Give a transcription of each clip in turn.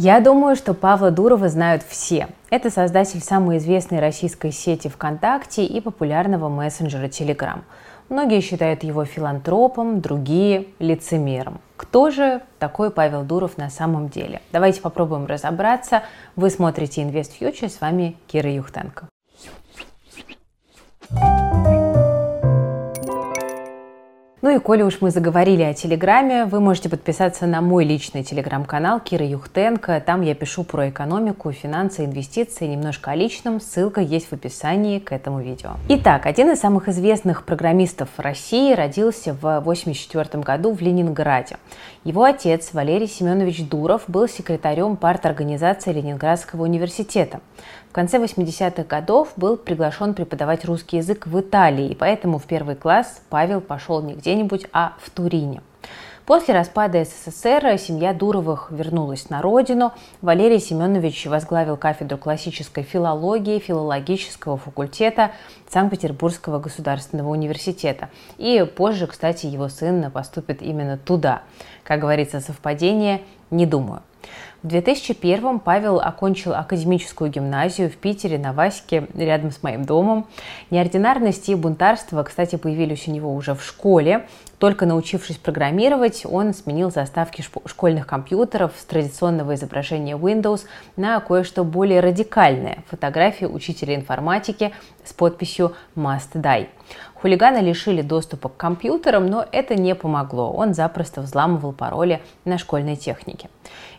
Я думаю, что Павла Дурова знают все. Это создатель самой известной российской сети ВКонтакте и популярного мессенджера Telegram. Многие считают его филантропом, другие – лицемером. Кто же такой Павел Дуров на самом деле? Давайте попробуем разобраться. Вы смотрите Invest Future, с вами Кира Юхтенко. Ну и коли уж мы заговорили о Телеграме, вы можете подписаться на мой личный Телеграм-канал Кира Юхтенко. Там я пишу про экономику, финансы, инвестиции, немножко о личном. Ссылка есть в описании к этому видео. Итак, один из самых известных программистов России родился в 1984 году в Ленинграде. Его отец Валерий Семенович Дуров был секретарем парторганизации Ленинградского университета. В конце 80-х годов был приглашен преподавать русский язык в Италии, и поэтому в первый класс Павел пошел не где-нибудь, а в Турине. После распада СССР семья Дуровых вернулась на родину. Валерий Семенович возглавил кафедру классической филологии филологического факультета Санкт-Петербургского государственного университета. И позже, кстати, его сын поступит именно туда. Как говорится, совпадение не думаю. В 2001 Павел окончил академическую гимназию в Питере на Ваське, рядом с моим домом. Неординарность и бунтарство, кстати, появились у него уже в школе. Только научившись программировать, он сменил заставки школьных компьютеров с традиционного изображения Windows на кое-что более радикальное – фотографии учителя информатики с подписью «Must Die». Хулигана лишили доступа к компьютерам, но это не помогло. Он запросто взламывал пароли на школьной технике.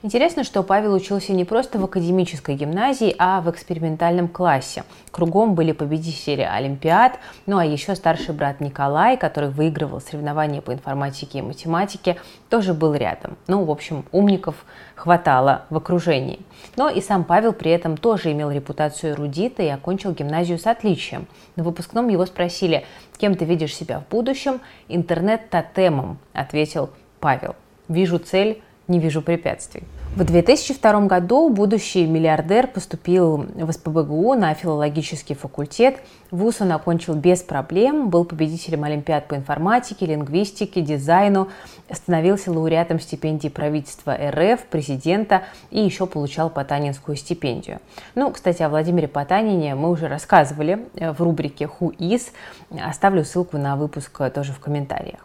Интересно, что Павел учился не просто в академической гимназии, а в экспериментальном классе. Кругом были победители Олимпиад, ну а еще старший брат Николай, который выигрывал соревнования по информатике и математике, тоже был рядом. Ну, в общем, умников хватало в окружении. Но и сам Павел при этом тоже имел репутацию эрудита и окончил гимназию с отличием. На выпускном его спросили, кем ты видишь себя в будущем? Интернет-тотемом, ответил Павел. Вижу цель, не вижу препятствий. В 2002 году будущий миллиардер поступил в СПБГУ на филологический факультет. ВУЗ он окончил без проблем, был победителем Олимпиад по информатике, лингвистике, дизайну, становился лауреатом стипендии правительства РФ, президента и еще получал Потанинскую стипендию. Ну, кстати, о Владимире Потанине мы уже рассказывали в рубрике «Who is?». Оставлю ссылку на выпуск тоже в комментариях.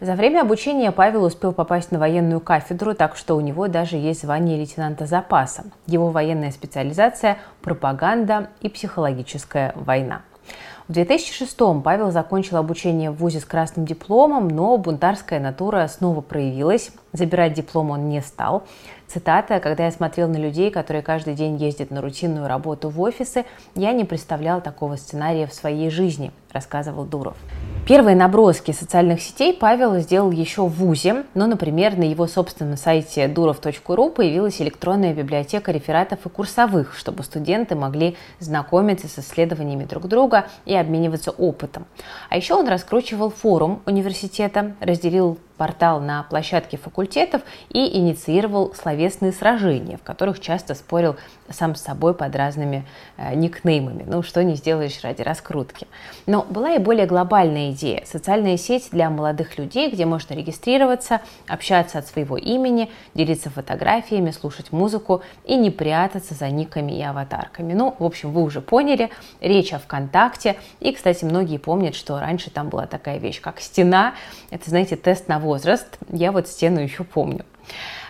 За время обучения Павел успел попасть на военную кафедру, так что у него даже есть звание лейтенанта запаса. Его военная специализация – пропаганда и психологическая война. В 2006-м Павел закончил обучение в ВУЗе с красным дипломом, но бунтарская натура снова проявилась. Забирать диплом он не стал. Цитата «Когда я смотрел на людей, которые каждый день ездят на рутинную работу в офисы, я не представлял такого сценария в своей жизни», рассказывал Дуров. Первые наброски социальных сетей Павел сделал еще в ВУЗе, но, например, на его собственном сайте durov.ru появилась электронная библиотека рефератов и курсовых, чтобы студенты могли знакомиться с исследованиями друг друга и обмениваться опытом. А еще он раскручивал форум университета, разделил портал на площадке факультетов и инициировал словесные сражения, в которых часто спорил сам с собой под разными э, никнеймами. Ну, что не сделаешь ради раскрутки. Но была и более глобальная идея. Социальная сеть для молодых людей, где можно регистрироваться, общаться от своего имени, делиться фотографиями, слушать музыку и не прятаться за никами и аватарками. Ну, в общем, вы уже поняли, речь о ВКонтакте. И, кстати, многие помнят, что раньше там была такая вещь, как стена. Это, знаете, тест на возраст. Я вот стену еще помню.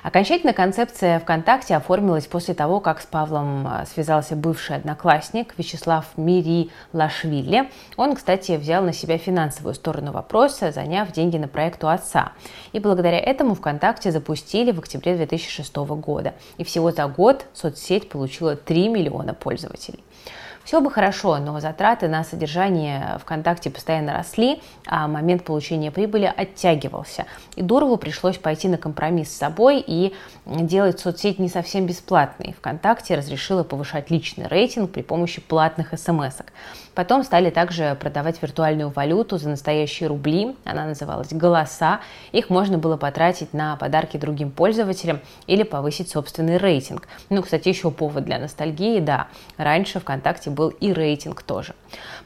Окончательно концепция ВКонтакте оформилась после того, как с Павлом а, связался бывший одноклассник Вячеслав Мири Лашвили. Он, кстати, взял на себя финансовую сторону вопроса, заняв деньги на проект у отца. И благодаря этому ВКонтакте запустили в октябре 2006 года. И всего за год соцсеть получила 3 миллиона пользователей. Все бы хорошо, но затраты на содержание ВКонтакте постоянно росли, а момент получения прибыли оттягивался. И Дурову пришлось пойти на компромисс с собой и делать соцсеть не совсем бесплатной. ВКонтакте разрешила повышать личный рейтинг при помощи платных смс -ок. Потом стали также продавать виртуальную валюту за настоящие рубли. Она называлась «Голоса». Их можно было потратить на подарки другим пользователям или повысить собственный рейтинг. Ну, кстати, еще повод для ностальгии, да. Раньше ВКонтакте был был и рейтинг тоже.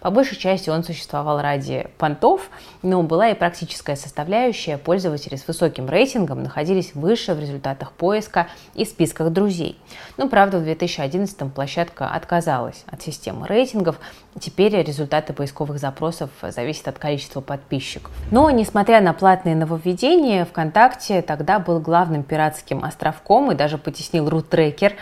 По большей части он существовал ради понтов, но была и практическая составляющая. Пользователи с высоким рейтингом находились выше в результатах поиска и списках друзей. Но, правда, в 2011 площадка отказалась от системы рейтингов. Теперь результаты поисковых запросов зависят от количества подписчиков. Но, несмотря на платные нововведения, ВКонтакте тогда был главным пиратским островком и даже потеснил рут-трекер.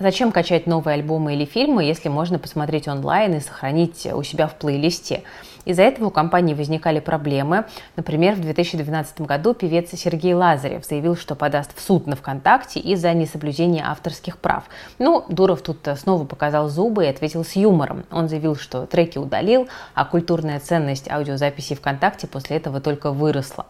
Зачем качать новые альбомы или фильмы, если можно посмотреть онлайн и сохранить у себя в плейлисте? Из-за этого у компании возникали проблемы. Например, в 2012 году певец Сергей Лазарев заявил, что подаст в суд на ВКонтакте из-за несоблюдения авторских прав. Ну, Дуров тут снова показал зубы и ответил с юмором. Он заявил, что треки удалил, а культурная ценность аудиозаписей ВКонтакте после этого только выросла.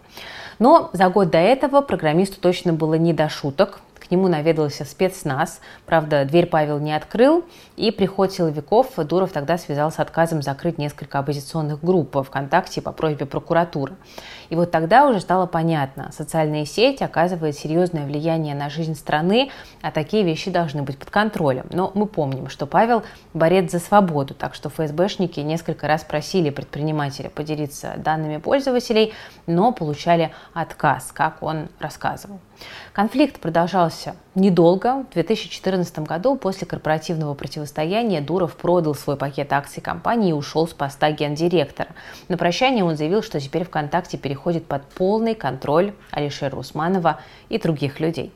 Но за год до этого программисту точно было не до шуток. К нему наведался спецназ. Правда, дверь Павел не открыл. И при ход силовиков Дуров тогда связал с отказом закрыть несколько оппозиционных групп ВКонтакте по просьбе прокуратуры. И вот тогда уже стало понятно, социальная сеть оказывает серьезное влияние на жизнь страны, а такие вещи должны быть под контролем. Но мы помним, что Павел борец за свободу, так что ФСБшники несколько раз просили предпринимателя поделиться данными пользователей, но получали отказ, как он рассказывал. Конфликт продолжался недолго. В 2014 году после корпоративного противостояния Дуров продал свой пакет акций компании и ушел с поста гендиректора. На прощание он заявил, что теперь ВКонтакте переходит под полный контроль Алишера Усманова и других людей.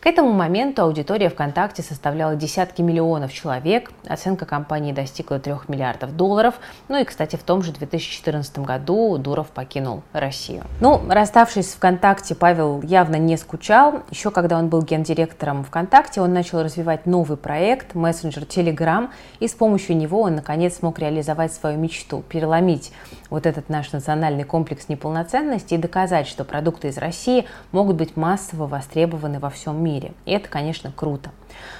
К этому моменту аудитория ВКонтакте составляла десятки миллионов человек, оценка компании достигла 3 миллиардов долларов, ну и, кстати, в том же 2014 году Дуров покинул Россию. Ну, расставшись с ВКонтакте, Павел явно не скучал. Еще когда он был гендиректором ВКонтакте, он начал развивать новый проект, мессенджер Telegram, и с помощью него он, наконец, смог реализовать свою мечту, переломить вот этот наш национальный комплекс неполноценности и доказать, что продукты из России могут быть массово востребованы во всем мире мире. И это, конечно, круто.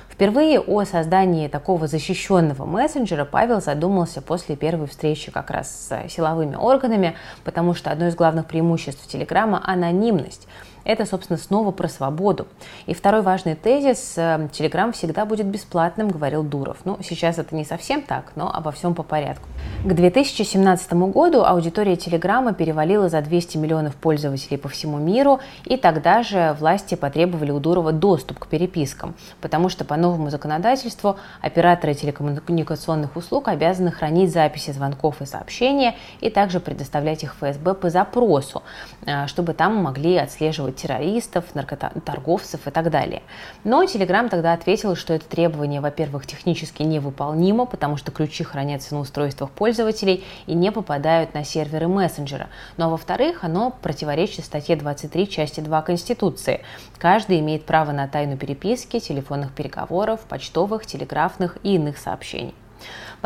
Впервые о создании такого защищенного мессенджера Павел задумался после первой встречи как раз с силовыми органами, потому что одно из главных преимуществ Телеграма – анонимность. Это, собственно, снова про свободу. И второй важный тезис э, – Телеграм всегда будет бесплатным, говорил Дуров. Ну, сейчас это не совсем так, но обо всем по порядку. К 2017 году аудитория Телеграма перевалила за 200 миллионов пользователей по всему миру, и тогда же власти потребовали у Дурова доступ к перепискам, потому что по новому законодательству операторы телекоммуникационных услуг обязаны хранить записи звонков и сообщения и также предоставлять их ФСБ по запросу, э, чтобы там могли отслеживать террористов, наркоторговцев и так далее. Но Telegram тогда ответил, что это требование, во-первых, технически невыполнимо, потому что ключи хранятся на устройствах пользователей и не попадают на серверы мессенджера. Ну а во-вторых, оно противоречит статье 23 части 2 Конституции. Каждый имеет право на тайну переписки, телефонных переговоров, почтовых, телеграфных и иных сообщений.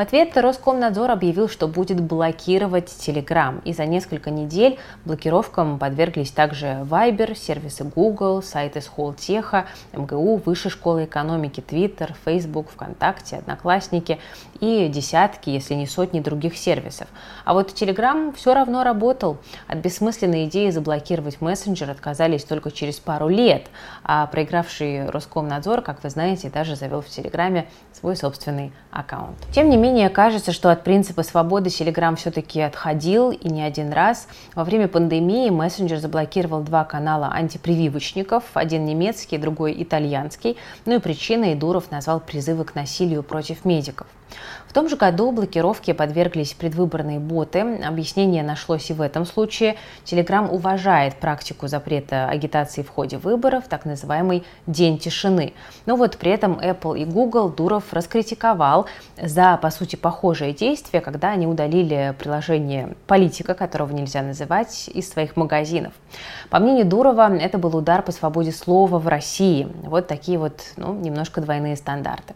В ответ Роскомнадзор объявил, что будет блокировать Telegram. И за несколько недель блокировкам подверглись также Viber, сервисы Google, сайты Схолтеха, МГУ, Высшей школы экономики, Twitter, Facebook, ВКонтакте, Одноклассники и десятки, если не сотни других сервисов. А вот Telegram все равно работал. От бессмысленной идеи заблокировать мессенджер отказались только через пару лет, а проигравший Роскомнадзор, как вы знаете, даже завел в Телеграме свой собственный аккаунт. Тем не менее, кажется, что от принципа свободы Telegram все-таки отходил и не один раз. Во время пандемии мессенджер заблокировал два канала антипрививочников, один немецкий, другой итальянский. Ну и причиной Дуров назвал призывы к насилию против медиков. В том же году блокировке подверглись предвыборные боты. Объяснение нашлось и в этом случае. Telegram уважает практику запрета агитации в ходе выборов, так называемый «день тишины». Но вот при этом Apple и Google Дуров раскритиковал за, по сути, похожие действия, когда они удалили приложение политика, которого нельзя называть, из своих магазинов. По мнению Дурова, это был удар по свободе слова в России. Вот такие вот, ну, немножко двойные стандарты.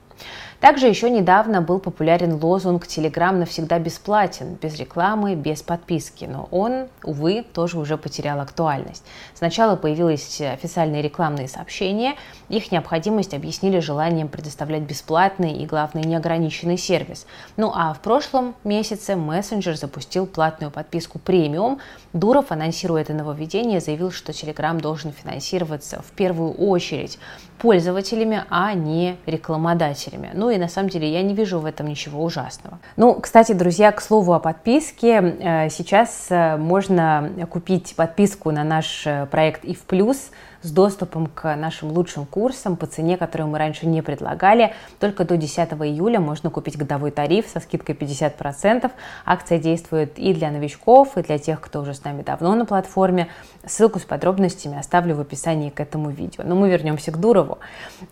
Также еще недавно был популярен лозунг «Телеграм навсегда бесплатен», без рекламы, без подписки. Но он, увы, тоже уже потерял актуальность. Сначала появились официальные рекламные сообщения. Их необходимость объяснили желанием предоставлять бесплатный и, главное, неограниченный сервис. Ну а в прошлом месяце мессенджер запустил платную подписку премиум. Дуров, анонсируя это нововведение, заявил, что Телеграм должен финансироваться в первую очередь пользователями, а не рекламодателями предпринимателями. Ну и на самом деле я не вижу в этом ничего ужасного. Ну, кстати, друзья, к слову о подписке. Э, сейчас э, можно купить подписку на наш э, проект и в плюс с доступом к нашим лучшим курсам по цене, которую мы раньше не предлагали. Только до 10 июля можно купить годовой тариф со скидкой 50%. Акция действует и для новичков, и для тех, кто уже с нами давно на платформе. Ссылку с подробностями оставлю в описании к этому видео. Но мы вернемся к Дурову.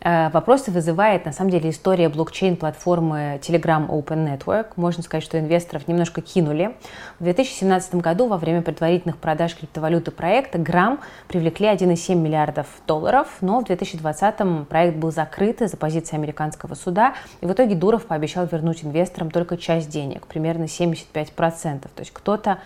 Э, вопросы вызывает, на самом деле, история блокчейн-платформы Telegram Open Network. Можно сказать, что инвесторов немножко кинули. В 2017 году во время предварительных продаж криптовалюты проекта Грамм привлекли 1,7 миллиарда миллиардов долларов, но в 2020-м проект был закрыт из-за позиции американского суда, и в итоге Дуров пообещал вернуть инвесторам только часть денег, примерно 75%. То есть кто-то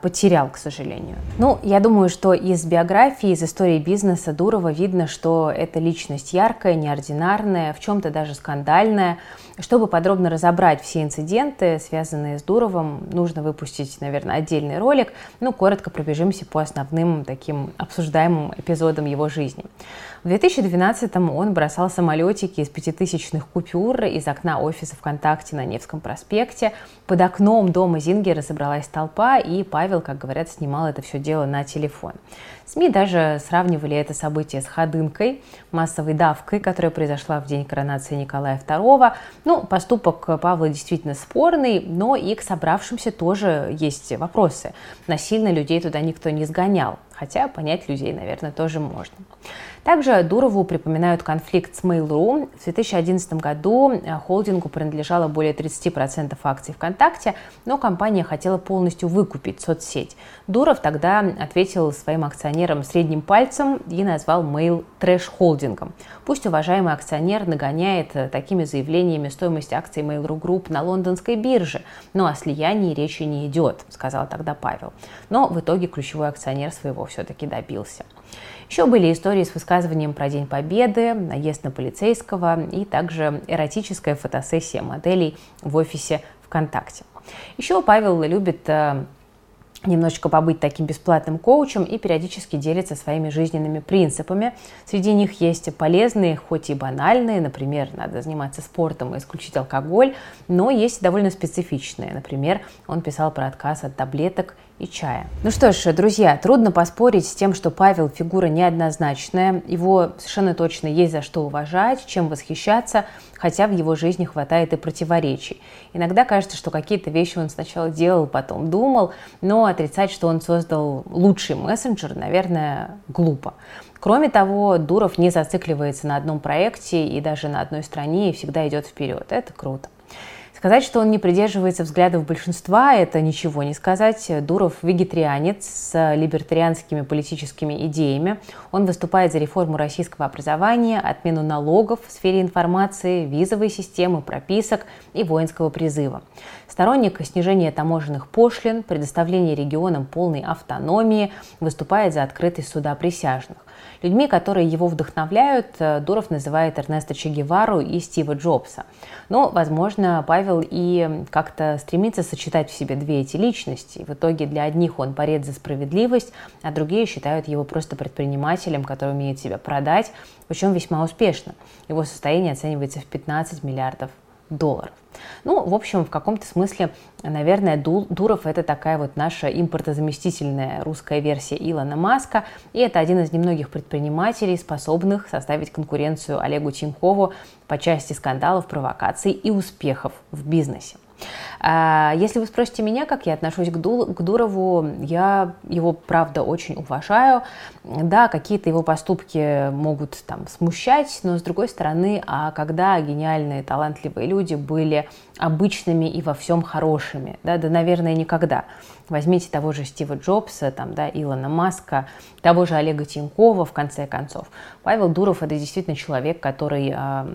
потерял, к сожалению. Ну, я думаю, что из биографии, из истории бизнеса Дурова видно, что это личность яркая, неординарная, в чем-то даже скандальная. Чтобы подробно разобрать все инциденты, связанные с Дуровым, нужно выпустить, наверное, отдельный ролик. Ну, коротко пробежимся по основным таким обсуждаемым эпизодам его жизни. В 2012-м он бросал самолетики из пятитысячных купюр из окна офиса ВКонтакте на Невском проспекте. Под окном дома Зингера собралась толпа, и Павел, как говорят, снимал это все дело на телефон. СМИ даже сравнивали это событие с ходынкой, массовой давкой, которая произошла в день коронации Николая II. Ну, поступок Павла действительно спорный, но и к собравшимся тоже есть вопросы. Насильно людей туда никто не сгонял, хотя понять людей, наверное, тоже можно. Также Дурову припоминают конфликт с Mail.ru. В 2011 году э, холдингу принадлежало более 30% акций ВКонтакте, но компания хотела полностью выкупить соцсеть. Дуров тогда ответил своим акционерам средним пальцем и назвал Mail трэш-холдингом. Пусть уважаемый акционер нагоняет э, такими заявлениями стоимость акций Mail.ru Group на лондонской бирже, но о слиянии речи не идет, сказал тогда Павел. Но в итоге ключевой акционер своего все-таки добился. Еще были истории с высказыванием про День Победы, наезд на полицейского и также эротическая фотосессия моделей в офисе ВКонтакте. Еще Павел любит э, немножечко побыть таким бесплатным коучем и периодически делится своими жизненными принципами. Среди них есть полезные, хоть и банальные, например, надо заниматься спортом и исключить алкоголь, но есть довольно специфичные. Например, он писал про отказ от таблеток и чая. Ну что ж, друзья, трудно поспорить с тем, что Павел фигура неоднозначная, его совершенно точно есть за что уважать, чем восхищаться, хотя в его жизни хватает и противоречий. Иногда кажется, что какие-то вещи он сначала делал, потом думал, но отрицать, что он создал лучший мессенджер, наверное, глупо. Кроме того, Дуров не зацикливается на одном проекте и даже на одной стране и всегда идет вперед. Это круто. Сказать, что он не придерживается взглядов большинства, это ничего не сказать. Дуров вегетарианец с либертарианскими политическими идеями. Он выступает за реформу российского образования, отмену налогов в сфере информации, визовой системы, прописок и воинского призыва. Сторонник снижения таможенных пошлин, предоставления регионам полной автономии, выступает за открытость суда присяжных. Людьми, которые его вдохновляют, э, Дуров называет Эрнеста Че Гевару и Стива Джобса. Но, возможно, Павел и как-то стремится сочетать в себе две эти личности. В итоге для одних он борец за справедливость, а другие считают его просто предпринимателем, который умеет себя продать, причем весьма успешно. Его состояние оценивается в 15 миллиардов долларов. Ну, в общем, в каком-то смысле, наверное, Дуров – это такая вот наша импортозаместительная русская версия Илона Маска, и это один из немногих предпринимателей, способных составить конкуренцию Олегу Тинькову по части скандалов, провокаций и успехов в бизнесе. А, если вы спросите меня, как я отношусь к, Дурову, я его, правда, очень уважаю. Да, какие-то его поступки могут там смущать, но с другой стороны, а когда гениальные, талантливые люди были обычными и во всем хорошими, да, да, наверное, никогда. Возьмите того же Стива Джобса, там, да, Илона Маска, того же Олега Тинькова, в конце концов. Павел Дуров – это действительно человек, который а,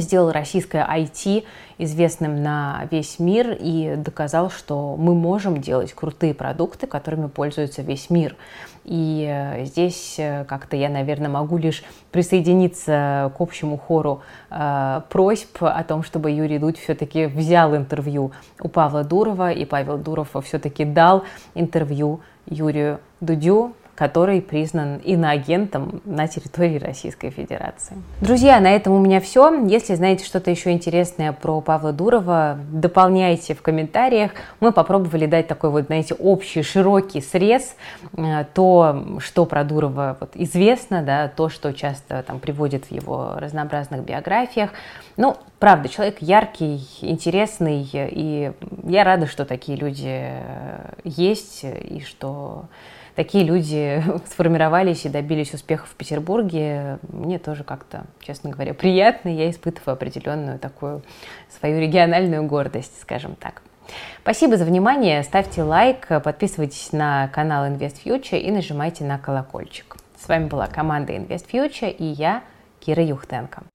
сделал российское IT известным на весь мир и доказал, что мы можем делать крутые продукты, которыми пользуется весь мир. И э, здесь э, как-то я, наверное, могу лишь присоединиться к общему хору э, просьб о том, чтобы Юрий Дудь все-таки взял интервью у Павла Дурова, и Павел Дуров все-таки дал интервью Юрию Дудю, который признан иноагентом на территории Российской Федерации. Друзья, на этом у меня все. Если знаете что-то еще интересное про Павла Дурова, дополняйте в комментариях. Мы попробовали дать такой вот, знаете, общий, широкий срез, э, то, что про Дурова вот известно, да, то, что часто там приводит в его разнообразных биографиях. Ну, правда, человек яркий, интересный, и я рада, что такие люди э, есть, и что такие люди сформировались и добились успеха в Петербурге, мне тоже как-то, честно говоря, приятно. Я испытываю определенную такую свою региональную гордость, скажем так. Спасибо за внимание. Ставьте лайк, подписывайтесь на канал Invest Future и нажимайте на колокольчик. С вами была команда Invest Future и я, Кира Юхтенко.